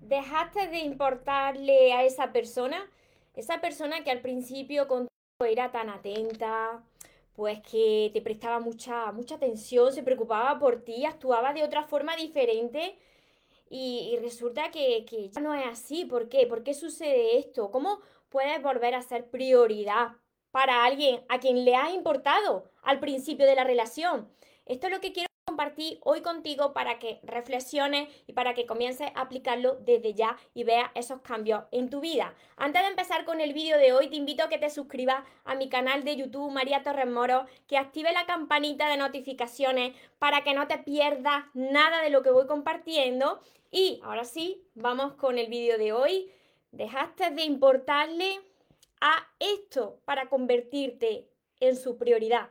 dejaste de importarle a esa persona, esa persona que al principio contigo era tan atenta, pues que te prestaba mucha, mucha atención, se preocupaba por ti, actuaba de otra forma diferente y, resulta que, que, ya no es así. ¿Por qué? ¿Por qué sucede esto? ¿Cómo puedes volver a ser prioridad para alguien a quien le has importado al principio de la relación? Esto es lo que quiero compartir hoy contigo para que reflexiones y para que comiences a aplicarlo desde ya y veas esos cambios en tu vida. Antes de empezar con el vídeo de hoy, te invito a que te suscribas a mi canal de YouTube María Torres Moro, que active la campanita de notificaciones para que no te pierdas nada de lo que voy compartiendo. Y ahora sí, vamos con el vídeo de hoy. Dejaste de importarle a esto para convertirte en su prioridad.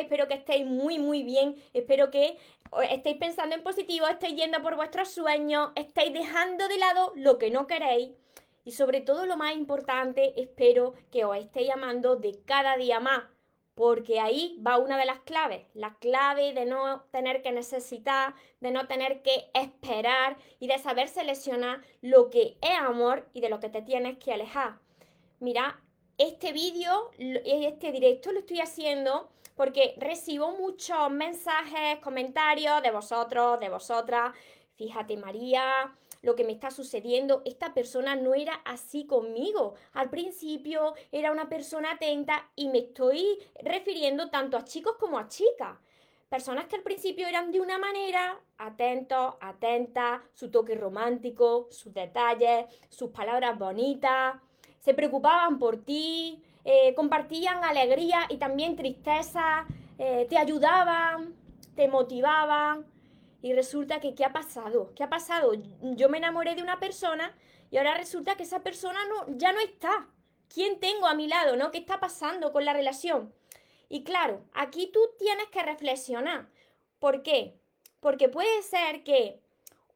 espero que estéis muy muy bien, espero que estéis pensando en positivo, estéis yendo por vuestros sueños, estéis dejando de lado lo que no queréis y sobre todo lo más importante, espero que os estéis amando de cada día más, porque ahí va una de las claves, la clave de no tener que necesitar, de no tener que esperar y de saber seleccionar lo que es amor y de lo que te tienes que alejar. Mira, este vídeo, este directo lo estoy haciendo porque recibo muchos mensajes, comentarios de vosotros, de vosotras. Fíjate María, lo que me está sucediendo, esta persona no era así conmigo. Al principio era una persona atenta y me estoy refiriendo tanto a chicos como a chicas. Personas que al principio eran de una manera, atentos, atentas, su toque romántico, sus detalles, sus palabras bonitas, se preocupaban por ti, eh, compartían alegría y también tristeza, eh, te ayudaban, te motivaban. Y resulta que, ¿qué ha pasado? ¿Qué ha pasado? Yo me enamoré de una persona y ahora resulta que esa persona no, ya no está. ¿Quién tengo a mi lado? ¿no? ¿Qué está pasando con la relación? Y claro, aquí tú tienes que reflexionar. ¿Por qué? Porque puede ser que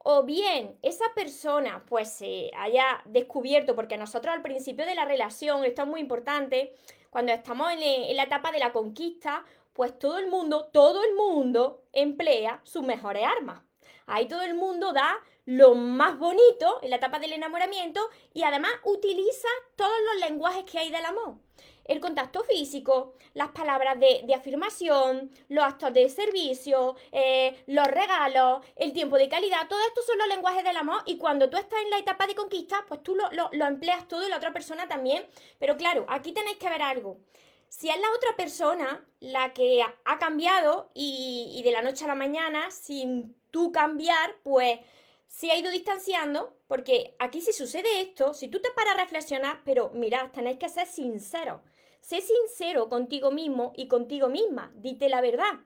o bien esa persona pues se haya descubierto, porque nosotros al principio de la relación, esto es muy importante, cuando estamos en, la etapa de la conquista, pues todo el mundo, todo el mundo emplea sus mejores armas. Ahí todo el mundo da lo más bonito en la etapa del enamoramiento y además utiliza todos los lenguajes que hay del amor el contacto físico, las palabras de, afirmación, los actos de servicio, eh, los regalos, el tiempo de calidad, todo esto son los lenguajes del amor y cuando tú estás en la etapa de conquista, pues tú lo, empleas todo y la otra persona también. Pero claro, aquí tenéis que ver algo. Si es la otra persona la que ha cambiado y de la noche a la mañana, sin tú cambiar, pues se ha ido distanciando, porque aquí si sucede esto, si tú te paras a reflexionar, pero mirad, tenéis que ser sinceros. Sé sincero contigo mismo y contigo misma, dite la verdad.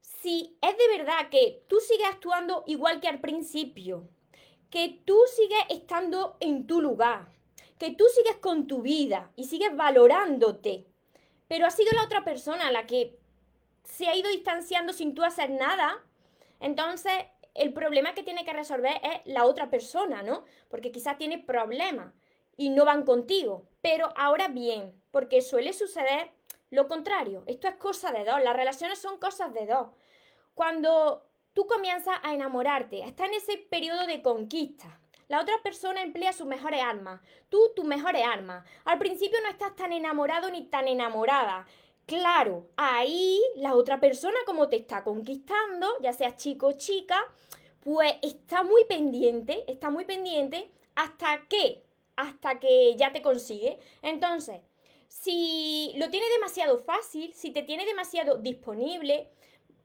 Si es de verdad que tú sigues actuando igual que al principio, que tú sigues estando en tu lugar, que tú sigues con tu vida y sigues valorándote, pero ha sido la otra persona la que se ha ido distanciando sin tú hacer nada, entonces el problema que tiene que resolver es la otra persona, ¿no? Porque quizás tiene problemas y no van contigo. Pero ahora bien, porque suele suceder lo contrario. Esto es cosa de dos. Las relaciones son cosas de dos. Cuando tú comienzas a enamorarte, estás en ese periodo de conquista. La otra persona emplea sus mejores armas. Tú, tus mejores armas. Al principio no estás tan enamorado ni tan enamorada. Claro, ahí la otra persona, como te está conquistando, ya sea chico o chica, pues está muy pendiente, está muy pendiente hasta que hasta que ya te consigue. Entonces, si lo tiene demasiado fácil, si te tiene demasiado disponible,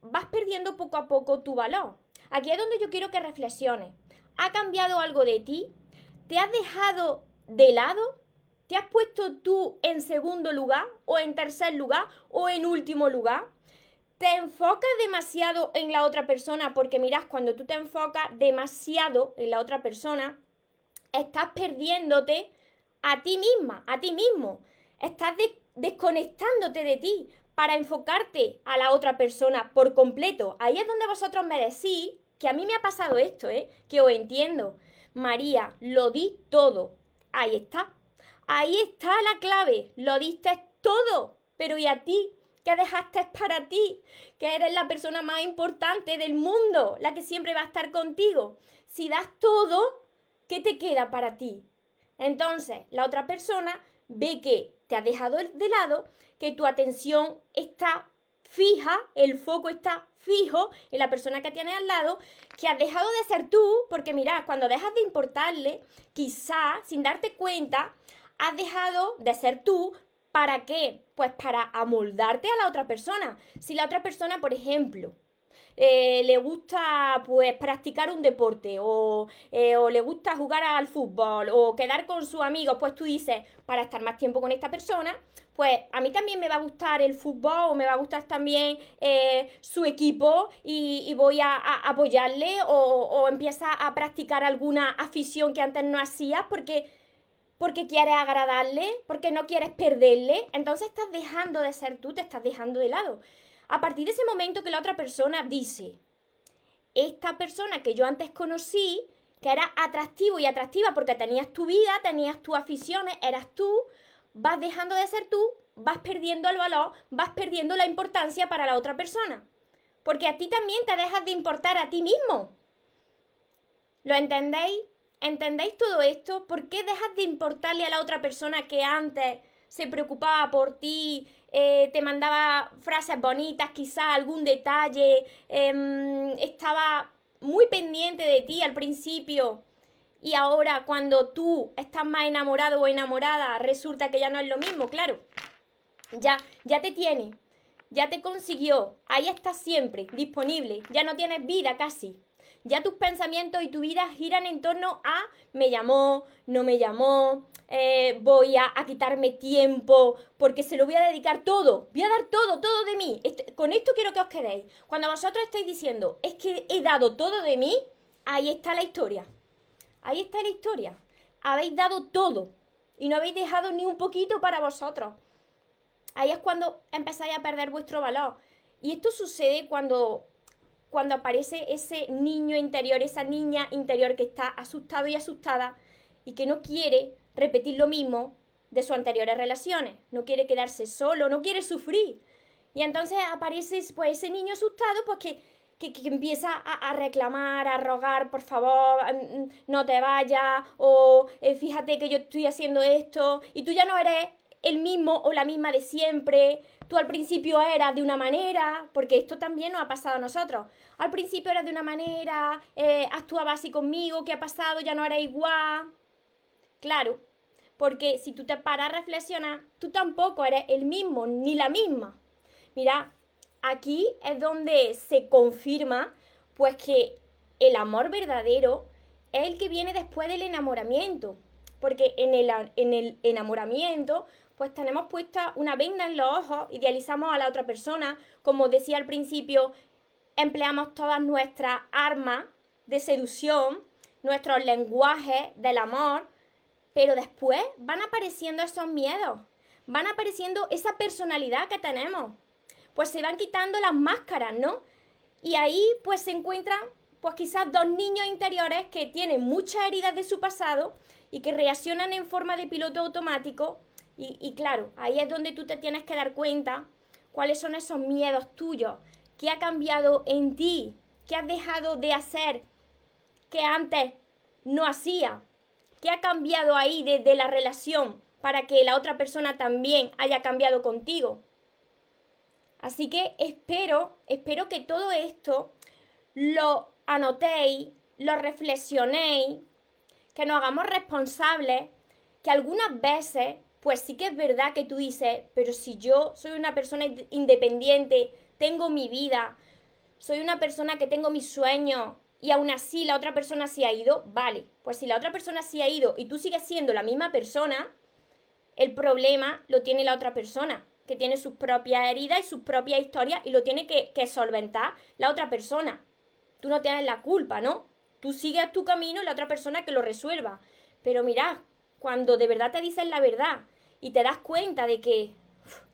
vas perdiendo poco a poco tu valor. Aquí es donde yo quiero que reflexiones. ¿Ha cambiado algo de ti? ¿Te has dejado de lado? ¿Te has puesto tú en segundo lugar o en tercer lugar o en último lugar? ¿Te enfocas demasiado en la otra persona? Porque miras, cuando tú te enfocas demasiado en la otra persona, estás perdiéndote a ti misma, a ti mismo. Estás desconectándote de ti para enfocarte a la otra persona por completo. Ahí es donde vosotros me decís que a mí me ha pasado esto, ¿eh? Que os entiendo. María, lo di todo. Ahí está. Ahí está la clave. Lo diste todo. Pero ¿y a ti? ¿Qué dejaste para ti? Que eres la persona más importante del mundo, la que siempre va a estar contigo. Si das todo, ¿qué te queda para ti? Entonces, la otra persona ve que te ha dejado de lado, que tu atención está fija, el foco está fijo en la persona que tienes al lado, que has dejado de ser tú, porque mira, cuando dejas de importarle, quizá sin darte cuenta, has dejado de ser tú. ¿Para qué? Pues para amoldarte a la otra persona. Si la otra persona, por ejemplo, eh, le gusta pues practicar un deporte o, eh, o, le gusta jugar al fútbol o quedar con sus amigos, pues tú dices, para estar más tiempo con esta persona, pues a mí también me va a gustar el fútbol o me va a gustar también eh, su equipo y, voy a, apoyarle o, o, empieza a practicar alguna afición que antes no hacías porque, porque quieres agradarle, porque no quieres perderle, entonces estás dejando de ser tú, te estás dejando de lado a partir de ese momento que la otra persona dice, esta persona que yo antes conocí, que era atractivo y atractiva porque tenías tu vida, tenías tus aficiones, eras tú, vas dejando de ser tú, vas perdiendo el valor, vas perdiendo la importancia para la otra persona. Porque a ti también te dejas de importar a ti mismo. ¿Lo entendéis? ¿Entendéis todo esto? ¿Por qué dejas de importarle a la otra persona que antes se preocupaba por ti, eh, te mandaba frases bonitas, quizá algún detalle, em, estaba muy pendiente de ti al principio y ahora cuando tú estás más enamorado o enamorada resulta que ya no es lo mismo, claro. Ya, ya te tiene, ya te consiguió, ahí estás siempre, disponible, ya no tienes vida casi. Ya tus pensamientos y tu vida giran en torno a me llamó, no me llamó, eh, voy a, quitarme tiempo porque se lo voy a dedicar todo, voy a dar todo, todo de mí. Este, con esto quiero que os quedéis. Cuando vosotros estáis diciendo, es que he dado todo de mí, ahí está la historia. Ahí está la historia. Habéis dado todo y no habéis dejado ni un poquito para vosotros. Ahí es cuando empezáis a perder vuestro valor. Y esto sucede cuando cuando aparece ese niño interior, esa niña interior que está asustado y asustada y que no quiere repetir lo mismo de sus anteriores relaciones. No quiere quedarse solo, no quiere sufrir. Y entonces aparece pues, ese niño asustado pues, que, empieza a, reclamar, a rogar, por favor, mm, mm, no te vayas, o eh, fíjate que yo estoy haciendo esto, y tú ya no eres el mismo o la misma de siempre. Tú al principio eras de una manera, porque esto también nos ha pasado a nosotros. Al principio eras de una manera, eh, actuabas así conmigo, ¿qué ha pasado? Ya no eres igual. Claro, porque si tú te paras a reflexionar, tú tampoco eres el mismo ni la misma. Mira, aquí es donde se confirma pues que el amor verdadero es el que viene después del enamoramiento. Porque en el, en el enamoramiento, pues tenemos puesta una venda en los ojos, idealizamos a la otra persona, como decía al principio, empleamos todas nuestras armas de seducción, nuestros lenguajes del amor, pero después van apareciendo esos miedos, van apareciendo esa personalidad que tenemos. Pues se van quitando las máscaras, ¿no? Y ahí pues se encuentran pues quizás dos niños interiores que tienen muchas heridas de su pasado y que reaccionan en forma de piloto automático. Y, claro, ahí es donde tú te tienes que dar cuenta cuáles son esos miedos tuyos, qué ha cambiado en ti, qué has dejado de hacer que antes no hacía. ¿Qué ha cambiado ahí desde la relación para que la otra persona también haya cambiado contigo? Así que espero, espero que todo esto lo anotéis, lo reflexionéis, que nos hagamos responsables, que algunas veces, pues sí que es verdad que tú dices, pero si yo soy una persona independiente, tengo mi vida, soy una persona que tengo mis sueños, y aún así la otra persona sí ha ido, vale, pues si la otra persona sí ha ido y tú sigues siendo la misma persona, el problema lo tiene la otra persona, que tiene sus propias heridas y sus propias historias y lo tiene que, solventar la otra persona. Tú no tienes la culpa, ¿no? Tú sigues tu camino y la otra persona que lo resuelva. Pero mira, cuando de verdad te dicen la verdad y te das cuenta de que,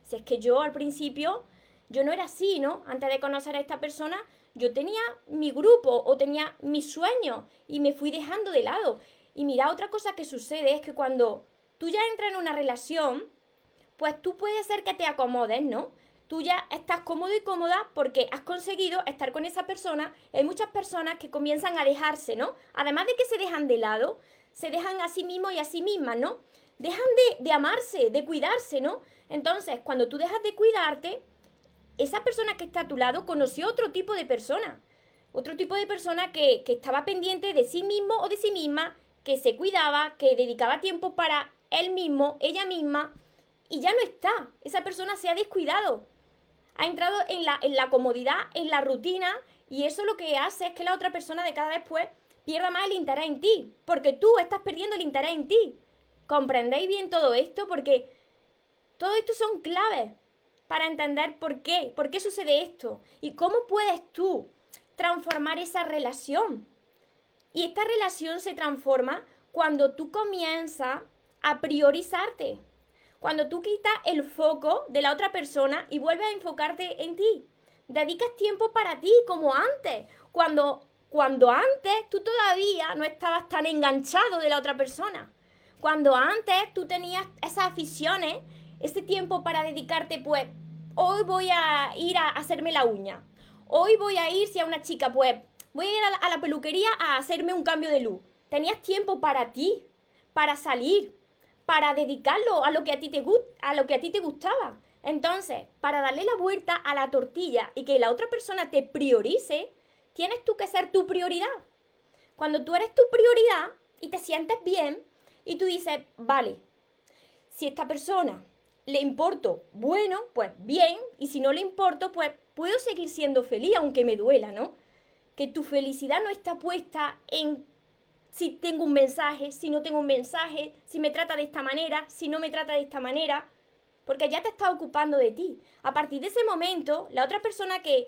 si es que yo al principio, yo no era así, ¿no? Antes de conocer a esta persona, yo tenía mi grupo o tenía mis sueños y me fui dejando de lado. Y mira, otra cosa que sucede es que cuando tú ya entras en una relación, pues tú puedes ser que te acomodes, ¿no? Tú ya estás cómodo y cómoda porque has conseguido estar con esa persona. Hay muchas personas que comienzan a dejarse, ¿no? Además de que se dejan de lado, se dejan a sí mismos y a sí mismas, ¿no? Dejan de, de amarse, de cuidarse, ¿no? Entonces, cuando tú dejas de cuidarte, esa persona que está a tu lado conoció otro tipo de persona. Otro tipo de persona que, que estaba pendiente de sí mismo o de sí misma, que se cuidaba, que dedicaba tiempo para él mismo, ella misma, y ya no está. Esa persona se ha descuidado. Ha entrado en la, en la comodidad, en la rutina, y eso lo que hace es que la otra persona de cada vez pues pierda más el interés en ti, porque tú estás perdiendo el interés en ti. ¿Comprendéis bien todo esto? Porque todo esto son claves para entender por qué, por qué sucede esto y cómo puedes tú transformar esa relación. Y esta relación se transforma cuando tú comienzas a priorizarte, cuando tú quitas el foco de la otra persona y vuelves a enfocarte en ti. Dedicas tiempo para ti como antes, cuando cuando antes tú todavía no estabas tan enganchado de la otra persona. Cuando antes tú tenías esas aficiones, ese tiempo para dedicarte, pues, hoy voy a ir a hacerme la uña. Hoy voy a ir, si a una chica, pues, voy a ir a la, peluquería a hacerme un cambio de luz. Tenías tiempo para ti, para salir, para dedicarlo a lo que a ti te, a lo que a ti te gustaba. Entonces, para darle la vuelta a la tortilla y que la otra persona te priorice, tienes tú que ser tu prioridad. Cuando tú eres tu prioridad y te sientes bien y tú dices, vale, si esta persona le importo, bueno, pues bien, y si no le importo, pues puedo seguir siendo feliz aunque me duela, ¿no? Que tu felicidad no está puesta en si tengo un mensaje, si no tengo un mensaje, si me trata de esta manera, si no me trata de esta manera, porque ya te está ocupando de ti. A partir de ese momento, la otra persona que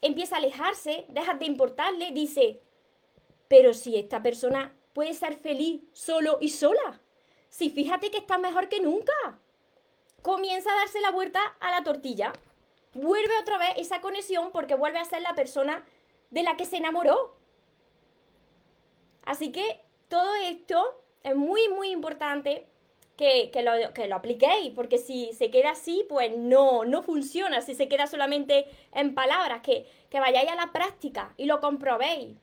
empieza a alejarse, deja de importarle, dice, pero si esta persona puede ser feliz solo y sola, si fíjate que está mejor que nunca, comienza a darse la vuelta a la tortilla, vuelve otra vez esa conexión porque vuelve a ser la persona de la que se enamoró. Así que todo esto es muy, muy importante que, lo, que lo apliquéis, porque si se queda así, pues no, no funciona, si se queda solamente en palabras, que, vayáis a la práctica y lo comprobéis.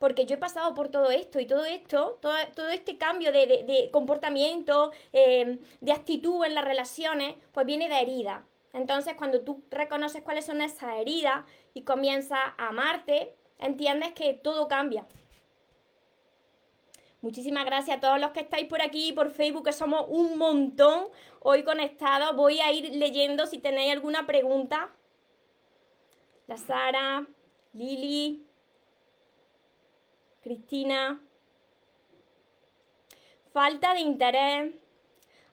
Porque yo he pasado por todo esto y todo esto, todo, este cambio de, comportamiento, eh, de actitud en las relaciones, pues viene de herida. Entonces, cuando tú reconoces cuáles son esas heridas y comienzas a amarte, entiendes que todo cambia. Muchísimas gracias a todos los que estáis por aquí, por Facebook, que somos un montón hoy conectados. Voy a ir leyendo si tenéis alguna pregunta. La Sara, Lili, Cristina. Falta de interés,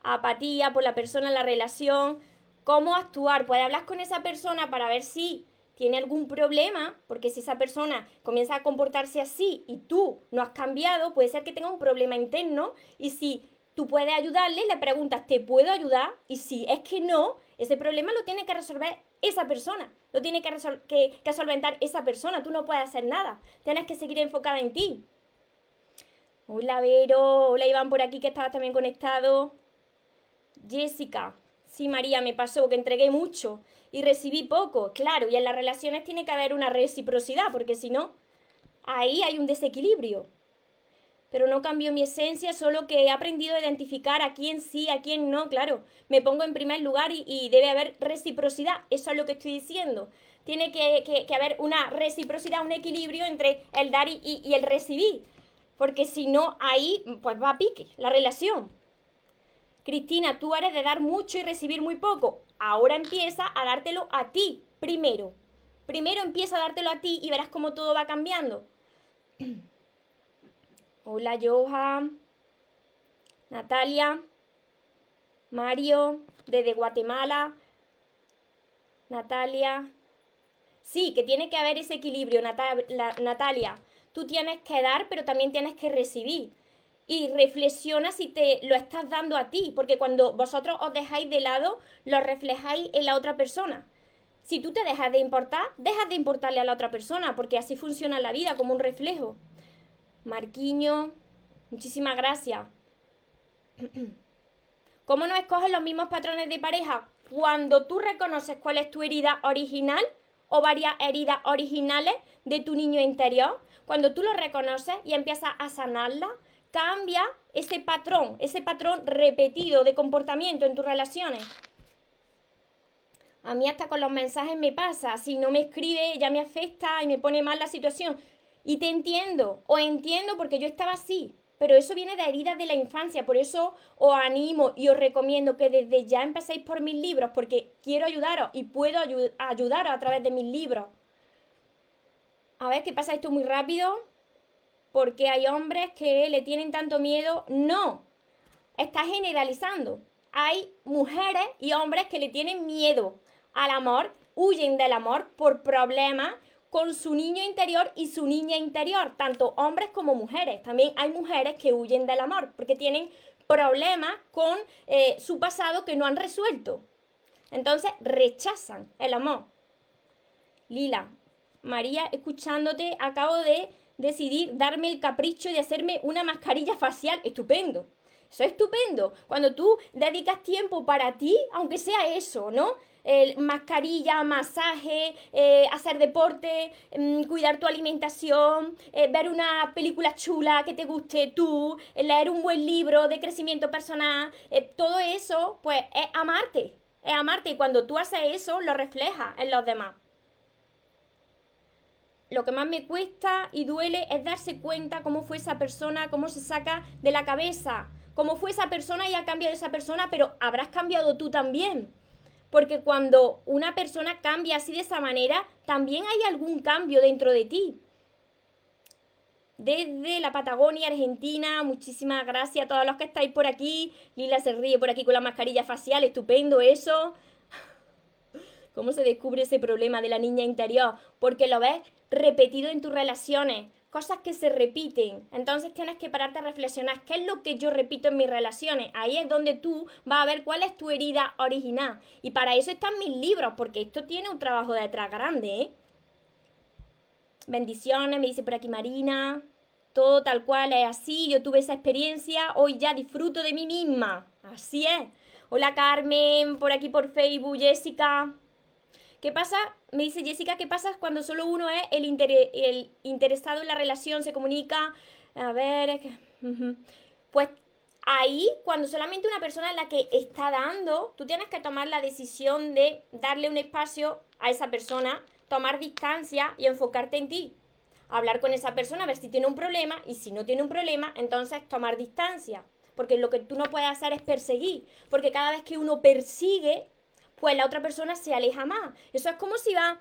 apatía por la persona la relación. ¿Cómo actuar? Puedes hablar con esa persona para ver si tiene algún problema, porque si esa persona comienza a comportarse así y tú no has cambiado, puede ser que tenga un problema interno y si tú puedes ayudarle, le preguntas, ¿te puedo ayudar? Y si es que no, ese problema lo tiene que resolver esa persona, lo tiene que, que, que solventar esa persona, tú no puedes hacer nada, tienes que seguir enfocada en ti. Hola Vero, hola Iván por aquí que estaba también conectado. Jessica, sí María, me pasó que entregué mucho y recibí poco. Claro, y en las relaciones tiene que haber una reciprocidad, porque si no, ahí hay un desequilibrio. Pero no cambio mi esencia, solo que he aprendido a identificar a quién sí, a quién no, claro. Me pongo en primer lugar y, debe haber reciprocidad, eso es lo que estoy diciendo. Tiene que, haber una reciprocidad, un equilibrio entre el dar y, el recibir. Porque si no, ahí pues va a pique la relación. Cristina, tú eres de dar mucho y recibir muy poco. Ahora empieza a dártelo a ti primero. Primero empieza a dártelo a ti y verás cómo todo va cambiando. Hola, Johan. Natalia. Mario, desde Guatemala. Natalia. Sí, que tiene que haber ese equilibrio, Natalia. Tú tienes que dar, pero también tienes que recibir. y reflexiona si te lo estás dando a ti, porque cuando vosotros os dejáis de lado, lo reflejáis en la otra persona. Si tú te dejas de importar, dejas de importarle a la otra persona, porque así funciona la vida, como un reflejo. Marquiño, muchísimas gracias. ¿Cómo no escoges los mismos patrones de pareja? Cuando tú reconoces cuál es tu herida original o varias heridas originales de tu niño interior, cuando tú lo reconoces y empiezas a sanarla, cambia ese patrón, ese patrón repetido de comportamiento en tus relaciones. A mí hasta con los mensajes me pasa, si no me escribe ya me afecta y me pone mal la situación. Y te entiendo, o entiendo porque yo estaba así, pero eso viene de heridas de la infancia, por eso os animo y os recomiendo que desde ya empecéis por mis libros, porque quiero ayudaros y puedo ayudaros a través de mis libros. A ver, ¿qué pasa esto muy rápido? porque hay hombres que le tienen tanto miedo. No, está generalizando. Hay mujeres y hombres que le tienen miedo al amor, huyen del amor por problemas con su niño interior y su niña interior, tanto hombres como mujeres. También hay mujeres que huyen del amor porque tienen problemas con eh, su pasado que no han resuelto. Entonces rechazan el amor. Lila, María, escuchándote, acabo de decidir darme el capricho de hacerme una mascarilla facial. Estupendo. Eso es estupendo. Cuando tú dedicas tiempo para ti, aunque sea eso, ¿no? El mascarilla, masaje, eh, hacer deporte, mm, cuidar tu alimentación, eh, ver una película chula que te guste tú, eh, leer un buen libro de crecimiento personal, todo eso, pues es amarte, es amarte y cuando tú haces eso, lo reflejas en los demás lo que más me cuesta y duele es darse cuenta cómo fue esa persona, cómo se saca de la cabeza, cómo fue esa persona y ha cambiado esa persona, pero habrás cambiado tú también. Porque cuando una persona cambia así de esa manera, también hay algún cambio dentro de ti. Desde la Patagonia, Argentina, muchísimas gracias a todos los que estáis por aquí. Lila se ríe por aquí con la mascarilla facial, estupendo eso. ¿Cómo se descubre ese problema de la niña interior? Porque lo ves repetido en tus relaciones, cosas que se repiten. Entonces tienes que pararte a reflexionar qué es lo que yo repito en mis relaciones. Ahí es donde tú vas a ver cuál es tu herida original. Y para eso están mis libros, porque esto tiene un trabajo detrás grande. ¿eh? Bendiciones, me dice por aquí Marina. Todo tal cual es así. Yo tuve esa experiencia. Hoy ya disfruto de mí misma. Así es. Hola Carmen, por aquí por Facebook, Jessica. ¿Qué pasa? Me dice Jessica, ¿qué pasa cuando solo uno es el, interesado en la relación, se comunica? A ver, es que... Pues ahí, cuando solamente una persona es la que está dando, tú tienes que tomar la decisión de darle un espacio a esa persona, tomar distancia y enfocarte en ti. Hablar con esa persona, ver si tiene un problema y si no tiene un problema, entonces tomar distancia. Porque lo que tú no puedes hacer es perseguir. Porque cada vez que uno persigue, pues la otra persona se aleja más. Eso es como si va,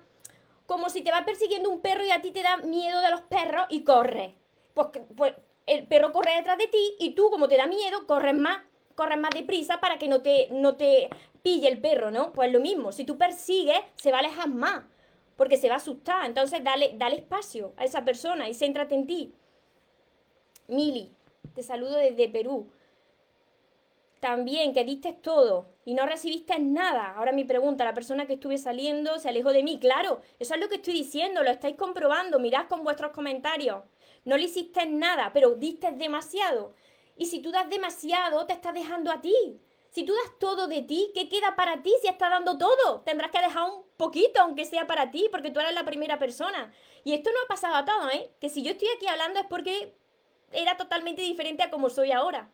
como si te va persiguiendo un perro y a ti te da miedo de los perros y corres. Pues, pues el perro corre detrás de ti y tú, como te da miedo, corres más, corres más deprisa para que no te, no te pille el perro, ¿no? Pues lo mismo, si tú persigues, se va a alejar más, porque se va a asustar. Entonces, dale, dale espacio a esa persona y céntrate en ti. Mili, te saludo desde Perú también que diste todo y no recibiste nada. Ahora mi pregunta, la persona que estuve saliendo se alejó de mí. Claro, eso es lo que estoy diciendo, lo estáis comprobando, mirad con vuestros comentarios. No le hiciste nada, pero diste demasiado. Y si tú das demasiado, te estás dejando a ti. Si tú das todo de ti, ¿qué queda para ti si estás dando todo? Tendrás que dejar un poquito, aunque sea para ti, porque tú eres la primera persona. Y esto no ha pasado a todo, ¿eh? Que si yo estoy aquí hablando es porque era totalmente diferente a como soy ahora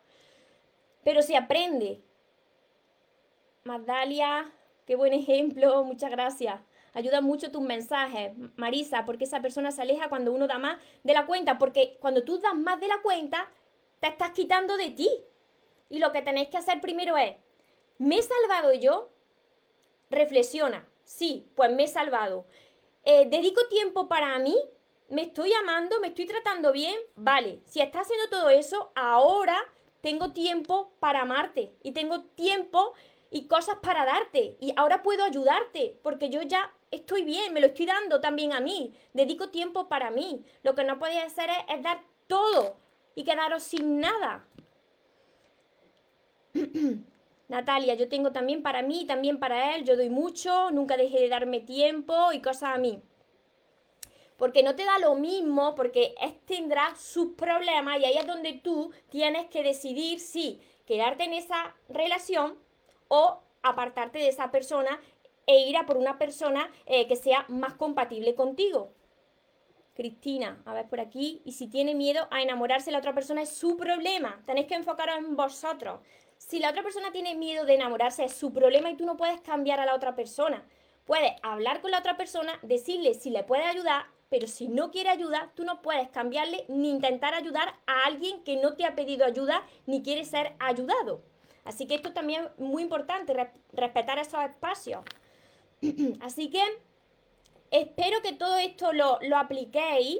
pero se aprende. Magdalia, qué buen ejemplo, muchas gracias. Ayuda mucho tus mensajes, Marisa, porque esa persona se aleja cuando uno da más de la cuenta, porque cuando tú das más de la cuenta, te estás quitando de ti. Y lo que tenéis que hacer primero es, ¿me he salvado yo? Reflexiona, sí, pues me he salvado. Eh, ¿Dedico tiempo para mí? ¿Me estoy amando? ¿Me estoy tratando bien? Vale, si estás haciendo todo eso, ahora tengo tiempo para amarte y tengo tiempo y cosas para darte y ahora puedo ayudarte porque yo ya estoy bien, me lo estoy dando también a mí, dedico tiempo para mí. Lo que no podía hacer es, dar todo y quedaros sin nada. Natalia, yo tengo también para mí también para él, yo doy mucho, nunca dejé de darme tiempo y cosas a mí. Porque no te da lo mismo, porque tendrá sus problemas y ahí es donde tú tienes que decidir si quedarte en esa relación o apartarte de esa persona e ir a por una persona eh, que sea más compatible contigo. Cristina, a ver por aquí. Y si tiene miedo a enamorarse de la otra persona es su problema. Tenéis que enfocaros en vosotros. Si la otra persona tiene miedo de enamorarse es su problema y tú no puedes cambiar a la otra persona. Puedes hablar con la otra persona, decirle si le puede ayudar, pero si no quiere ayuda, tú no puedes cambiarle ni intentar ayudar a alguien que no te ha pedido ayuda ni quiere ser ayudado. Así que esto también es muy importante, respetar esos espacios. Así que espero que todo esto lo, lo apliquéis.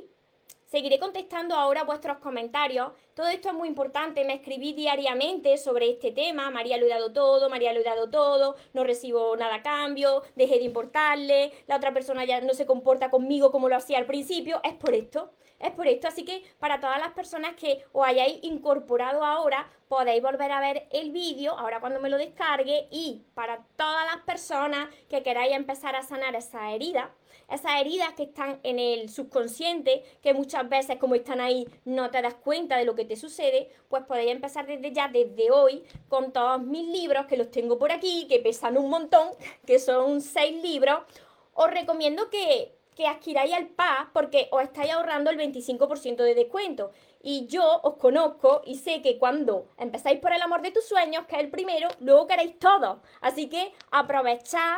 Seguiré contestando ahora vuestros comentarios. Todo esto es muy importante. Me escribí diariamente sobre este tema. María lo he dado todo, María lo he dado todo, no recibo nada a cambio, dejé de importarle, la otra persona ya no se comporta conmigo como lo hacía al principio. Es por esto. Es por esto, así que para todas las personas que os hayáis incorporado ahora, podéis volver a ver el vídeo, ahora cuando me lo descargue, y para todas las personas que queráis empezar a sanar esa herida, esas heridas que están en el subconsciente, que muchas veces como están ahí no te das cuenta de lo que te sucede, pues podéis empezar desde ya, desde hoy, con todos mis libros, que los tengo por aquí, que pesan un montón, que son seis libros. Os recomiendo que que adquiráis el PA porque os estáis ahorrando el 25% de descuento. Y yo os conozco y sé que cuando empezáis por el amor de tus sueños, que es el primero, luego queréis todo. Así que aprovechad,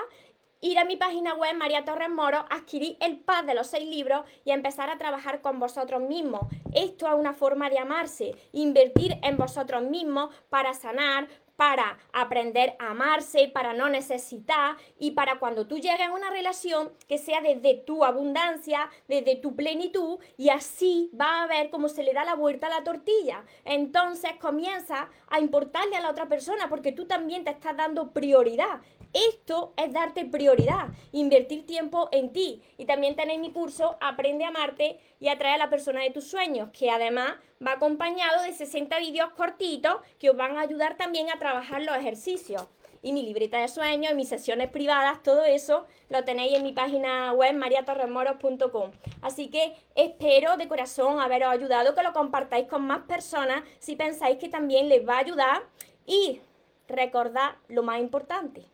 ir a mi página web, María Torres Moro, adquirir el PA de los seis libros y empezar a trabajar con vosotros mismos. Esto es una forma de amarse, invertir en vosotros mismos para sanar, para aprender a amarse, para no necesitar y para cuando tú llegues a una relación que sea desde tu abundancia, desde tu plenitud y así va a ver cómo se le da la vuelta a la tortilla. Entonces comienza a importarle a la otra persona porque tú también te estás dando prioridad. Esto es darte prioridad, invertir tiempo en ti. Y también tenéis mi curso Aprende a amarte y atrae a la persona de tus sueños, que además va acompañado de 60 vídeos cortitos que os van a ayudar también a trabajar los ejercicios. Y mi libreta de sueños, mis sesiones privadas, todo eso lo tenéis en mi página web mariatorremoros.com. Así que espero de corazón haberos ayudado, que lo compartáis con más personas si pensáis que también les va a ayudar. Y recordad lo más importante,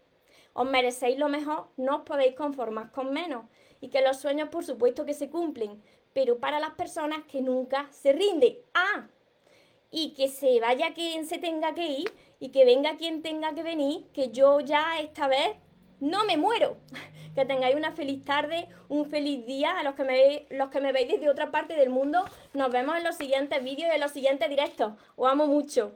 os merecéis lo mejor, no os podéis conformar con menos. Y que los sueños, por supuesto, que se cumplen, pero para las personas que nunca se rinden. Ah, y que se vaya quien se tenga que ir y que venga quien tenga que venir, que yo ya esta vez no me muero. Que tengáis una feliz tarde, un feliz día a los que me los que me veis desde otra parte del mundo. Nos vemos en los siguientes vídeos y en los siguientes directos. Os amo mucho.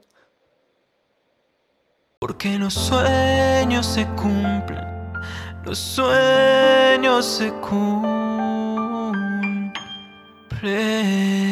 Porque los sueños se cumplen, los sueños se cumplen. pray.